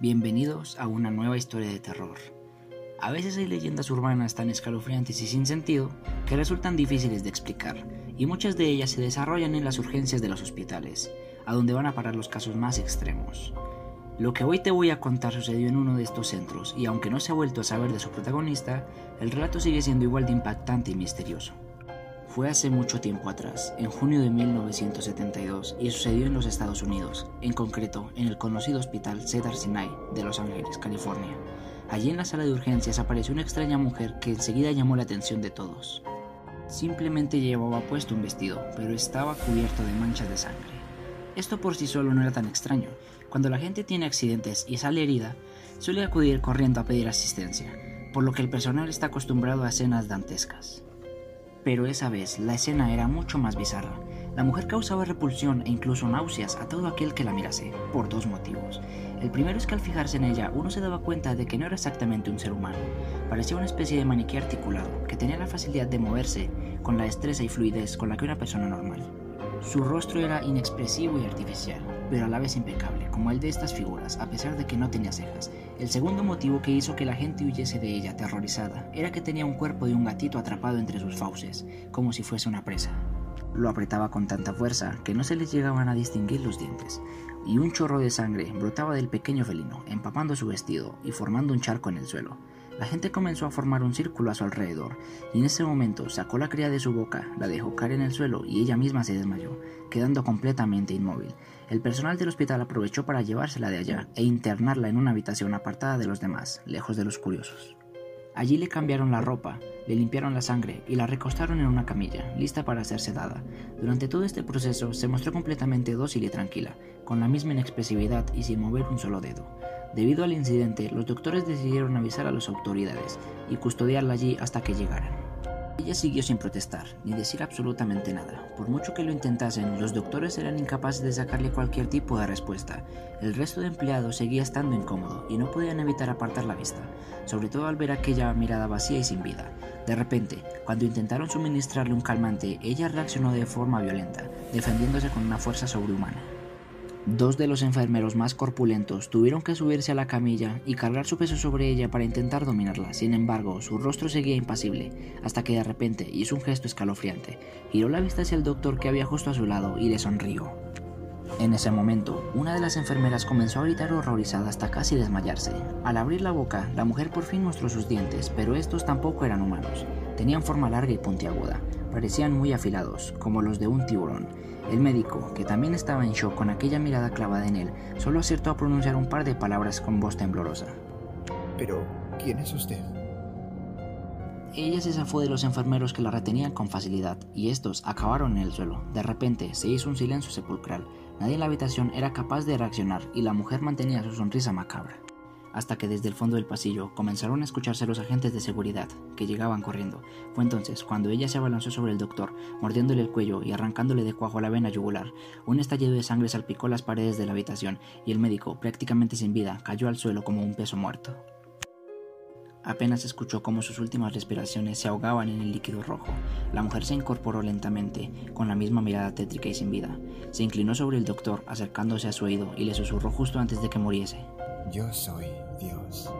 Bienvenidos a una nueva historia de terror. A veces hay leyendas urbanas tan escalofriantes y sin sentido que resultan difíciles de explicar, y muchas de ellas se desarrollan en las urgencias de los hospitales, a donde van a parar los casos más extremos. Lo que hoy te voy a contar sucedió en uno de estos centros, y aunque no se ha vuelto a saber de su protagonista, el relato sigue siendo igual de impactante y misterioso. Fue hace mucho tiempo atrás, en junio de 1972, y sucedió en los Estados Unidos, en concreto en el conocido hospital Cedar Sinai de Los Ángeles, California. Allí en la sala de urgencias apareció una extraña mujer que enseguida llamó la atención de todos. Simplemente llevaba puesto un vestido, pero estaba cubierto de manchas de sangre. Esto por sí solo no era tan extraño. Cuando la gente tiene accidentes y sale herida, suele acudir corriendo a pedir asistencia, por lo que el personal está acostumbrado a escenas dantescas. Pero esa vez la escena era mucho más bizarra. La mujer causaba repulsión e incluso náuseas a todo aquel que la mirase, por dos motivos. El primero es que al fijarse en ella uno se daba cuenta de que no era exactamente un ser humano. Parecía una especie de maniquí articulado, que tenía la facilidad de moverse con la destreza y fluidez con la que una persona normal. Su rostro era inexpresivo y artificial, pero a la vez impecable, como el de estas figuras, a pesar de que no tenía cejas. El segundo motivo que hizo que la gente huyese de ella aterrorizada era que tenía un cuerpo de un gatito atrapado entre sus fauces, como si fuese una presa. Lo apretaba con tanta fuerza que no se les llegaban a distinguir los dientes, y un chorro de sangre brotaba del pequeño felino, empapando su vestido y formando un charco en el suelo. La gente comenzó a formar un círculo a su alrededor, y en ese momento sacó la cría de su boca, la dejó caer en el suelo y ella misma se desmayó, quedando completamente inmóvil. El personal del hospital aprovechó para llevársela de allá e internarla en una habitación apartada de los demás, lejos de los curiosos. Allí le cambiaron la ropa, le limpiaron la sangre y la recostaron en una camilla, lista para ser sedada. Durante todo este proceso se mostró completamente dócil y tranquila, con la misma inexpresividad y sin mover un solo dedo. Debido al incidente, los doctores decidieron avisar a las autoridades y custodiarla allí hasta que llegaran. Ella siguió sin protestar, ni decir absolutamente nada. Por mucho que lo intentasen, los doctores eran incapaces de sacarle cualquier tipo de respuesta. El resto de empleados seguía estando incómodo y no podían evitar apartar la vista, sobre todo al ver aquella mirada vacía y sin vida. De repente, cuando intentaron suministrarle un calmante, ella reaccionó de forma violenta, defendiéndose con una fuerza sobrehumana. Dos de los enfermeros más corpulentos tuvieron que subirse a la camilla y cargar su peso sobre ella para intentar dominarla. Sin embargo, su rostro seguía impasible, hasta que de repente hizo un gesto escalofriante. Giró la vista hacia el doctor que había justo a su lado y le sonrió. En ese momento, una de las enfermeras comenzó a gritar horrorizada hasta casi desmayarse. Al abrir la boca, la mujer por fin mostró sus dientes, pero estos tampoco eran humanos. Tenían forma larga y puntiaguda. Parecían muy afilados, como los de un tiburón. El médico, que también estaba en shock con aquella mirada clavada en él, solo acertó a pronunciar un par de palabras con voz temblorosa. Pero, ¿quién es usted? Ella se zafó de los enfermeros que la retenían con facilidad, y estos acabaron en el suelo. De repente se hizo un silencio sepulcral. Nadie en la habitación era capaz de reaccionar, y la mujer mantenía su sonrisa macabra hasta que desde el fondo del pasillo comenzaron a escucharse los agentes de seguridad, que llegaban corriendo. Fue entonces cuando ella se abalanzó sobre el doctor, mordiéndole el cuello y arrancándole de cuajo la vena yugular. Un estallido de sangre salpicó las paredes de la habitación y el médico, prácticamente sin vida, cayó al suelo como un peso muerto. Apenas escuchó cómo sus últimas respiraciones se ahogaban en el líquido rojo. La mujer se incorporó lentamente, con la misma mirada tétrica y sin vida. Se inclinó sobre el doctor, acercándose a su oído, y le susurró justo antes de que muriese. Yo soy Dios.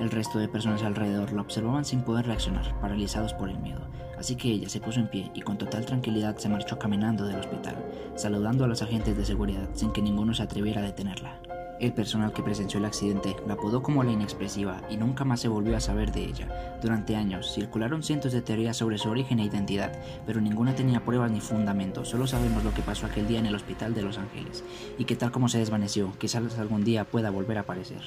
El resto de personas alrededor la observaban sin poder reaccionar, paralizados por el miedo. Así que ella se puso en pie y con total tranquilidad se marchó caminando del hospital, saludando a los agentes de seguridad sin que ninguno se atreviera a detenerla. El personal que presenció el accidente la apodó como la inexpresiva y nunca más se volvió a saber de ella. Durante años circularon cientos de teorías sobre su origen e identidad, pero ninguna tenía pruebas ni fundamento. Solo sabemos lo que pasó aquel día en el hospital de Los Ángeles y que tal como se desvaneció, quizás algún día pueda volver a aparecer.